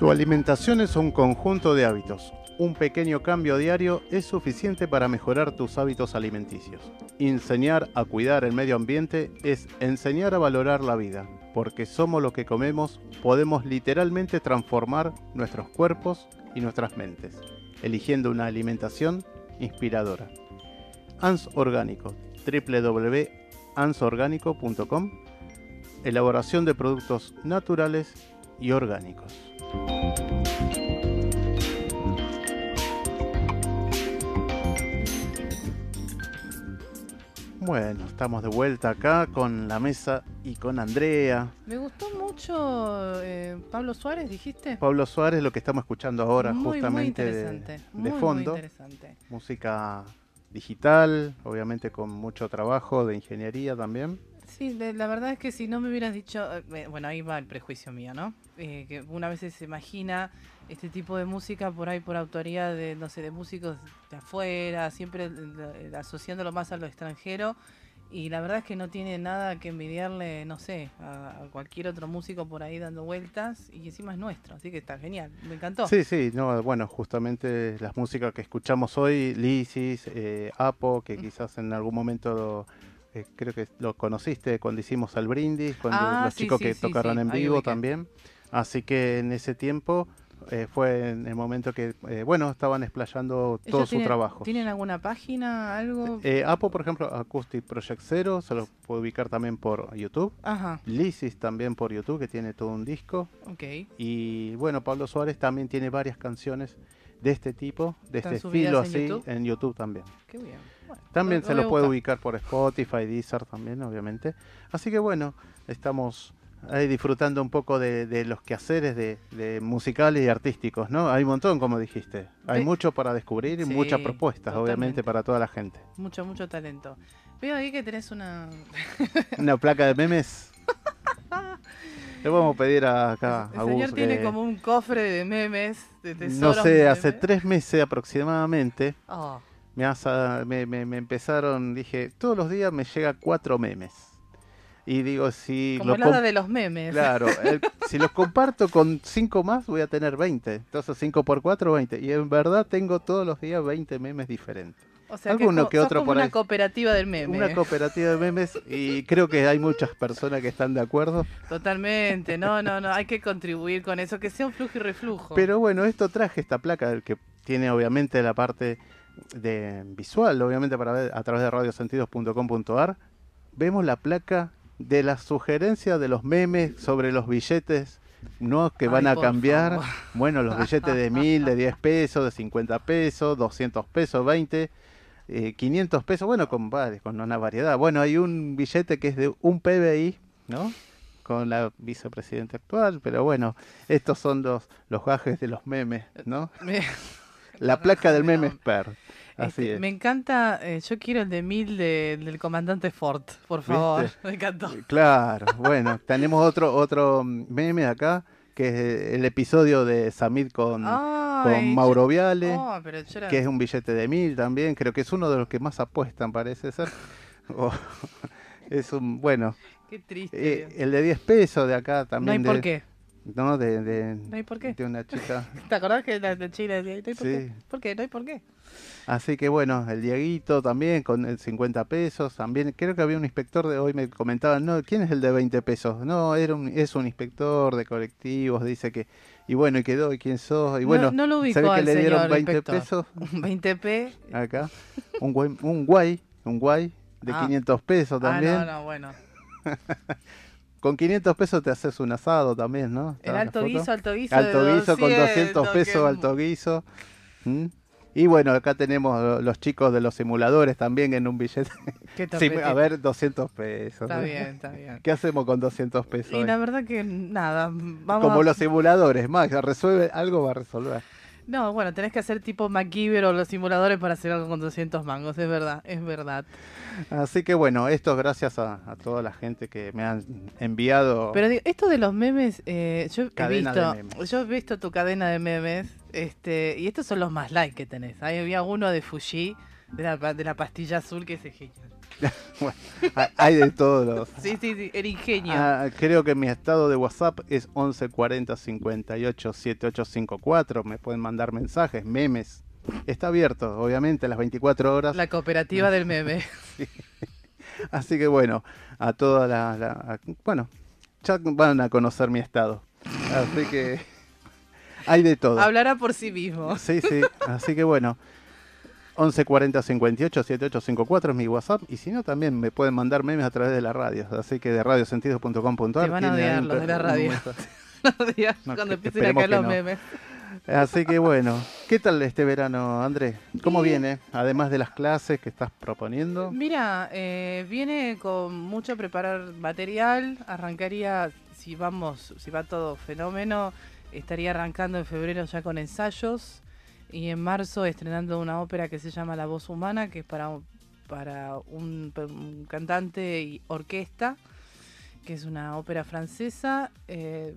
Tu alimentación es un conjunto de hábitos. Un pequeño cambio diario es suficiente para mejorar tus hábitos alimenticios. Enseñar a cuidar el medio ambiente es enseñar a valorar la vida, porque somos lo que comemos, podemos literalmente transformar nuestros cuerpos y nuestras mentes, eligiendo una alimentación inspiradora. ANS Orgánico, www.ansorgánico.com, elaboración de productos naturales y orgánicos. Bueno, estamos de vuelta acá con la mesa y con Andrea. Me gustó mucho eh, Pablo Suárez, dijiste. Pablo Suárez, lo que estamos escuchando ahora justamente de, fondo. interesante. Música digital, obviamente con mucho trabajo de ingeniería también. Sí, la verdad es que si no me hubieras dicho, eh, bueno, ahí va el prejuicio mío, ¿no? Eh, que una vez se imagina este tipo de música por ahí por autoría de, no sé, de músicos de afuera, siempre asociándolo más a lo extranjero. Y la verdad es que no tiene nada que envidiarle, no sé, a, cualquier otro músico por ahí dando vueltas y encima es nuestro, así que está genial, me encantó. Sí, sí, no, bueno, justamente las músicas que escuchamos hoy, Lisis, eh, Apo, que quizás en algún momento eh, creo que lo conociste cuando hicimos el brindis, cuando ah, los chicos que tocaron en vivo también. Así que en ese tiempo eh, fue en el momento que, eh, bueno, estaban explayando todo ¿Ellos su tienen- trabajo. ¿Tienen alguna página, algo? Eh, Apo, por ejemplo, Acoustic Project Zero, se lo puede ubicar también por YouTube. Ajá. Lysis también por YouTube, que tiene todo un disco. Ok. Y bueno, Pablo Suárez también tiene varias canciones de este tipo, de ¿Están este estilo en así, YouTube? en YouTube también. Qué bien. Bueno, También lo- se lo lo puede ubicar por Spotify, Deezer también, obviamente. Así que bueno, estamos ahí disfrutando un poco de, de los quehaceres de, de musicales y artísticos, ¿no? Hay un montón, como dijiste. Hay Sí. mucho para descubrir y Sí, muchas propuestas, obviamente, para toda la gente. Mucho, mucho talento. Veo ahí que tenés una... Una placa de memes. Le vamos a pedir a- acá El a señor tiene que- como un cofre de memes, de No tesoros. sé, de hace memes. tres meses aproximadamente Oh. me, asa- me, me- me empezaron, dije, todos los días me llega cuatro memes. Y digo, si Como lo el hada com- de los memes. Claro, el- si los comparto con cinco más voy a tener 20. Entonces 5 por 4, 20. Y en verdad tengo todos los días 20 memes diferentes. O sea, que, Alguno que otro como por una ahí. cooperativa del meme. Una cooperativa de memes y creo que hay muchas personas que están de acuerdo. Totalmente, no, no, no, hay que contribuir con eso, que sea un flujo y reflujo. Pero bueno, esto traje esta placa que tiene obviamente la parte de visual, obviamente para ver a través de radiosentidos.com.ar. Vemos la placa de la sugerencia de los memes sobre los billetes, ¿no? Que van Ay, a cambiar. favor. Bueno, los billetes de mil, de 10 pesos, de 50 pesos, 200 pesos, 20. eh, 500 pesos, bueno, con, con una variedad. Bueno, hay un billete que es de un PBI, ¿no? Con la vicepresidenta actual, pero bueno, estos son los, los gajes de los memes, ¿no? La placa del meme expert. Así Este, es. Me encanta, eh, yo quiero el de mil de- del comandante Ford, por favor. ¿Viste? Me encantó. Claro, bueno, tenemos otro otro meme acá, que es eh, el episodio de Samid con, Ay, con Mauro yo- Viale, Oh, pero yo era- que es un billete de mil también, creo que es uno de los que más apuestan, parece ser. O- es un, bueno, Qué triste. eh, el de 10 pesos de acá también. No hay por qué. No, de, de, No hay por qué. de una chica. ¿Te acordás que la de Chile no hay por Sí. qué? ¿Por qué? No hay por qué. Así que bueno, el Dieguito también con el 50 pesos. También creo que había un inspector de hoy me comentaban, no, ¿quién es el de 20 pesos? No, era un, es un inspector de colectivos, dice que y bueno, y quedó, y quién sos, y No- bueno, no, lo ubicó que le dieron señor 20 inspector. pesos Un 20p. acá. Un guay, un guay, un guay de Ah. 500 pesos también. Ah, no, no, bueno. Con 500 pesos te haces un asado también, ¿no? El ¿Estaba la alto guiso, alto guiso. Alto guiso con 200 200, pesos, alto guiso. ¿Mm? Y bueno, acá tenemos lo- los chicos de los simuladores también en un billete. Qué Sí, a ver, 200 pesos. Está bien, está bien. ¿Qué hacemos con 200 pesos? Y hoy? la verdad que nada, vamos Como a- los simuladores, Max, resuelve, algo va a resolver. No, bueno, tenés que hacer tipo MacGyver o los simuladores para hacer algo con 200 mangos, es verdad, es verdad. Así que bueno, esto es gracias a, a toda la gente que me han enviado. Pero digo, esto de los memes, eh, yo he Cadena de visto, memes. yo he visto tu cadena de memes, este, y estos son los más like que tenés. Ahí había uno de Fuji, de la, de la pastilla azul, que es genial. Bueno, hay- de todos los. Sí, sí, sí, el ingenio. Ah, creo que mi estado de WhatsApp es 1140 58 7854. Me pueden mandar mensajes, memes. Está abierto, obviamente, las 24 horas. La cooperativa del meme. Así que bueno, a toda la, la- a- Bueno, ya van a conocer mi estado. Así que hay de todo. Hablará por sí mismo. Sí, sí. Así que bueno. 1140 58 7854 es mi WhatsApp. Y si no, también me pueden mandar memes a través de la radio. Así que de radiosentidos.com.ar. Te van a odiar los de la radio. No, cuando empiecen a esperemos caer que los no. memes. Así que bueno, ¿qué tal este verano, Andrés? ¿Cómo viene? Además de las clases que estás proponiendo. Mira, eh, viene con mucho preparar material. Arrancaría, si vamos, si va todo fenómeno, estaría arrancando en febrero ya con ensayos y en marzo estrenando una ópera que se llama La Voz Humana, que es para, un- para un, un cantante y orquesta, que es una ópera francesa, eh,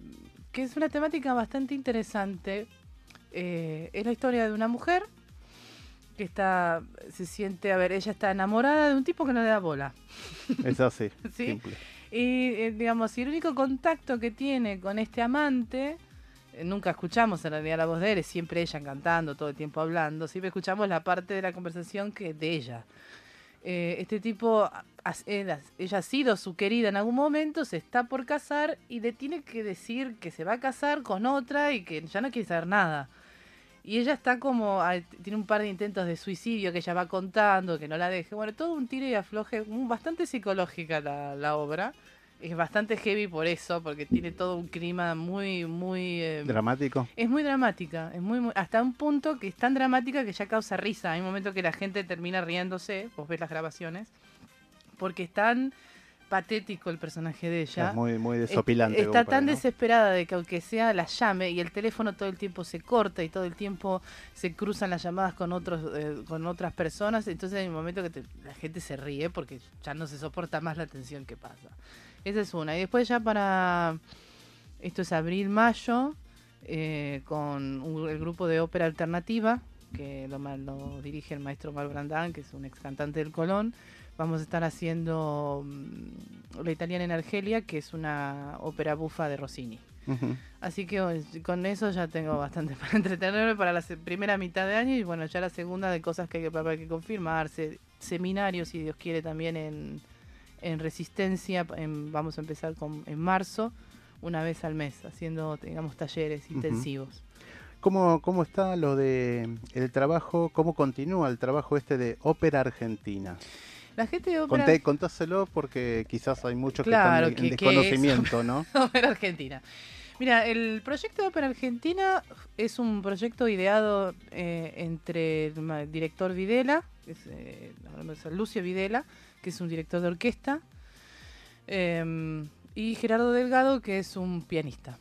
que es una temática bastante interesante. Eh, es la historia de una mujer que está, se siente, a ver, ella está enamorada de un tipo que no le da bola. Es así, Sí. simple. Y eh, digamos, el único contacto que tiene con este amante, nunca escuchamos en realidad la voz de él, es siempre ella cantando, todo el tiempo hablando, siempre escuchamos la parte de la conversación que de ella. Eh, este tipo, ella, ha sido su querida en algún momento, se está por casar y le tiene que decir que se va a casar con otra y que ya no quiere saber nada. Y ella está como, tiene un par de intentos de suicidio que ella va contando, que no la deje. Bueno, todo un tiro y afloje, bastante psicológica la obra es bastante heavy por eso, porque tiene todo un clima muy, muy... Eh, dramático. Es muy dramática, es muy, hasta un punto que es tan dramática que ya causa risa. Hay un momento que la gente termina riéndose, vos ves las grabaciones, porque es tan patético el personaje de ella. Es muy, muy desopilante. Está tan desesperada de que aunque sea la llame y el teléfono todo el tiempo se corta y todo el tiempo se cruzan las llamadas con otros eh, con otras personas, entonces hay un momento que la gente se ríe porque ya no se soporta más la tensión que pasa. Esa es una. Y después ya para, esto es abril-mayo, eh, con el grupo de ópera alternativa, que lo, lo, dirige el maestro Mal Brandán, que es un ex cantante del Colón. Vamos a estar haciendo mm, La Italiana en Argelia, que es una ópera bufa de Rossini. Así que con eso ya tengo bastante para entretenerme para la primera mitad de año y bueno, ya la segunda de cosas que hay que, hay que confirmarse, seminarios, si Dios quiere, también en, en Resistencia, vamos a empezar con, en marzo, una vez al mes, haciendo, digamos, talleres intensivos. ¿Cómo, ¿Cómo está lo de el trabajo, cómo continúa el trabajo este de Ópera Argentina? La gente de ópera... contáselo porque quizás hay muchos que están en, desconocimiento, ¿no? ópera Argentina. Mira, el proyecto de Ópera Argentina es un proyecto ideado eh, entre el director Videla, que es, eh, Lucio Videla, que es un director de orquesta, em, y Gerardo Delgado, que es un pianista.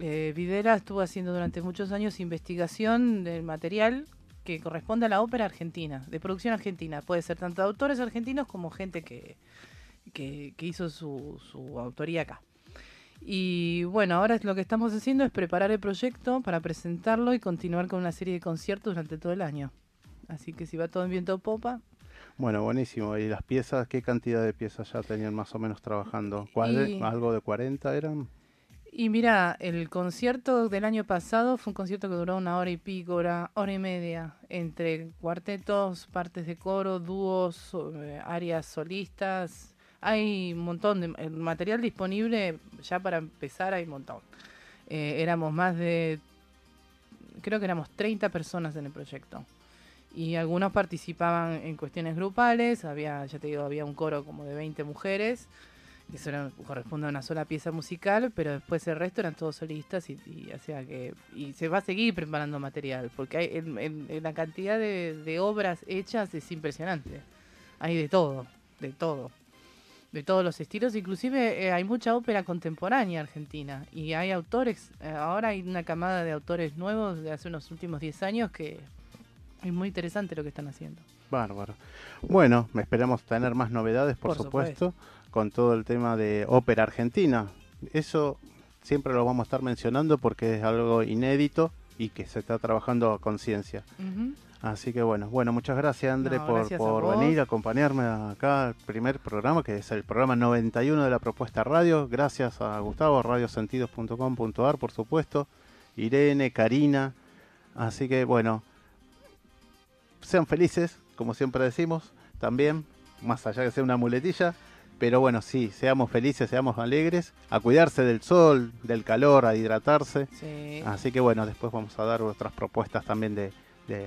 Eh, Videla estuvo haciendo durante muchos años investigación del material que corresponde a la ópera argentina, de producción argentina. Puede ser tanto autores argentinos como gente que, que, hizo su, su autoría acá. Y bueno, ahora lo que estamos haciendo es preparar el proyecto para presentarlo y continuar con una serie de conciertos durante todo el año. Así que si va todo en viento popa, bueno, buenísimo. ¿Y las piezas, qué cantidad de piezas ya tenían más o menos trabajando? ¿Cuál, ¿Algo de 40 eran? Y mira, el concierto del año pasado fue un concierto que duró una hora y pico, hora, hora y media, entre cuartetos, partes de coro, dúos, eh, áreas solistas. Hay un montón de el material disponible, ya para empezar hay un montón. Eh, éramos más de, creo que éramos 30 personas en el proyecto y algunos participaban en cuestiones grupales, había, ya te digo, había un coro como de 20 mujeres, que eso corresponde a una sola pieza musical, pero después el resto eran todos solistas y, que y se va a seguir preparando material, porque hay la cantidad de, obras hechas es impresionante. Hay de todo, de todo, de todos los estilos, inclusive eh, hay mucha ópera contemporánea argentina y hay autores, eh, ahora hay una camada de autores nuevos de hace unos últimos 10 años que es muy interesante lo que están haciendo. Bárbaro. Bueno, esperamos tener más novedades, por, supuesto, con todo el tema de ópera argentina. Eso siempre lo vamos a estar mencionando porque es algo inédito y que se está trabajando a conciencia. Así que bueno, bueno, muchas gracias André por, por venir a acompañarme acá al primer programa, que es el programa 91 de la propuesta radio. Gracias a Gustavo, radiosentidos.com.ar, por supuesto, Irene, Karina. Así que bueno, sean felices, como siempre decimos, también, más allá que sea una muletilla. Pero bueno, sí, seamos felices, seamos alegres, a cuidarse del sol, del calor, a hidratarse. Así que bueno, después vamos a dar otras propuestas también de,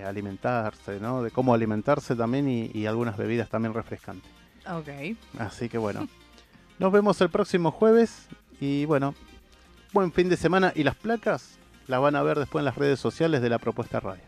alimentarse, ¿no? De cómo alimentarse también y, algunas bebidas también refrescantes. Ok. Así que bueno, nos vemos el próximo jueves y bueno, buen fin de semana y las placas las van a ver después en las redes sociales de la propuesta radio.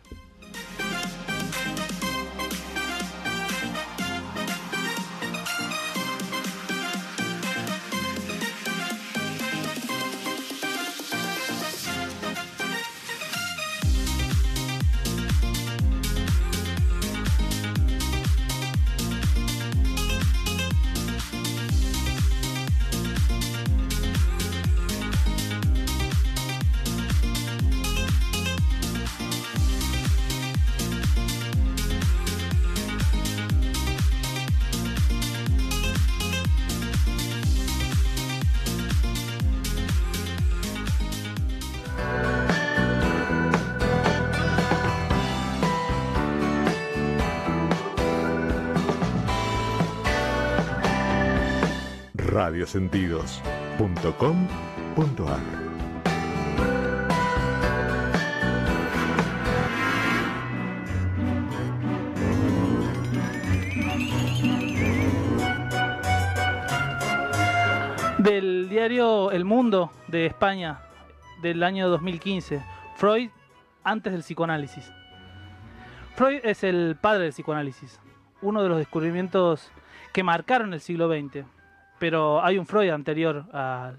Del diario El Mundo de España del año 2015. Freud antes del psicoanálisis. Freud es el padre del psicoanálisis, uno de los descubrimientos que marcaron el siglo XX. Pero hay un Freud anterior al